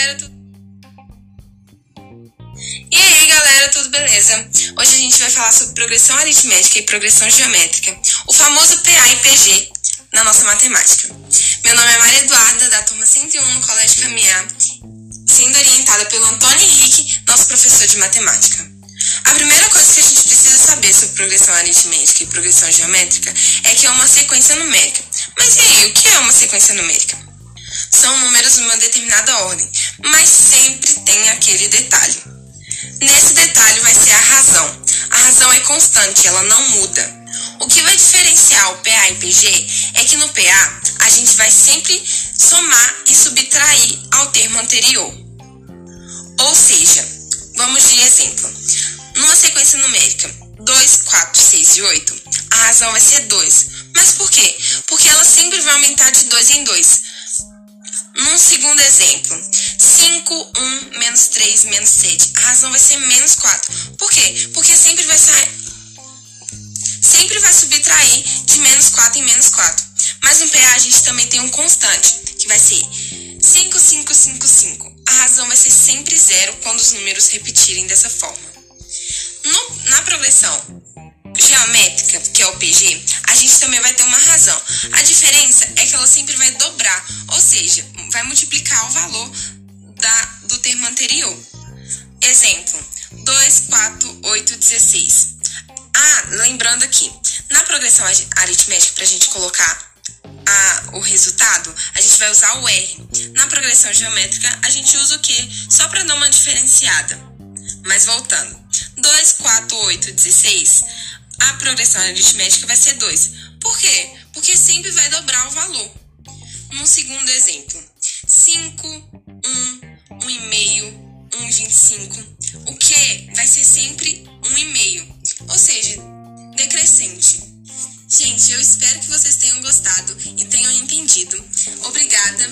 galera, tudo... E aí, galera, tudo beleza? Hoje a gente vai falar sobre progressão aritmética e progressão geométrica, o famoso PA e PG na nossa matemática. Meu nome é Maria Eduarda, da turma 101 no Colégio Caminhar, sendo orientada pelo Antônio Henrique, nosso professor de matemática. A primeira coisa que a gente precisa saber sobre progressão aritmética e progressão geométrica é que é uma sequência numérica. Mas e aí, o que é uma sequência numérica? São números em uma determinada ordem, mas sempre tem aquele detalhe. Nesse detalhe vai ser a razão. A razão é constante, ela não muda. O que vai diferenciar o PA e PG é que no PA a gente vai sempre somar e subtrair ao termo anterior. Ou seja, vamos de exemplo. Numa sequência numérica 2, 4, 6 e 8, a razão vai ser 2. Mas por quê? Porque ela sempre vai aumentar de 2 em 2. Segundo exemplo, 5, 1, menos 3, menos 7. A razão vai ser menos 4. Por quê? Porque sempre vai sair. Sempre vai subtrair de menos 4 em menos 4. Mas no PA a gente também tem um constante, que vai ser 5, 5, 5, 5. A razão vai ser sempre zero quando os números repetirem dessa forma. No, na progressão geométrica, que é o PG, a gente também vai ter uma razão. A diferença é que ela sempre vai dobrar, ou seja, vai multiplicar o valor da, do termo anterior. Exemplo: 2, 4, 8, 16. Ah, lembrando aqui, na progressão aritmética, para a gente colocar a, o resultado, a gente vai usar o R. Na progressão geométrica, a gente usa o Q só para dar uma diferenciada. Mas voltando: 2, 4, 8, 16. A progressão aritmética vai ser 2. Por quê? Porque sempre vai dobrar o valor. Num segundo exemplo: 5, 1, 1,5, 1,25. O que vai ser sempre 1,5, ou seja, decrescente. Gente, eu espero que vocês tenham gostado e tenham entendido. Obrigada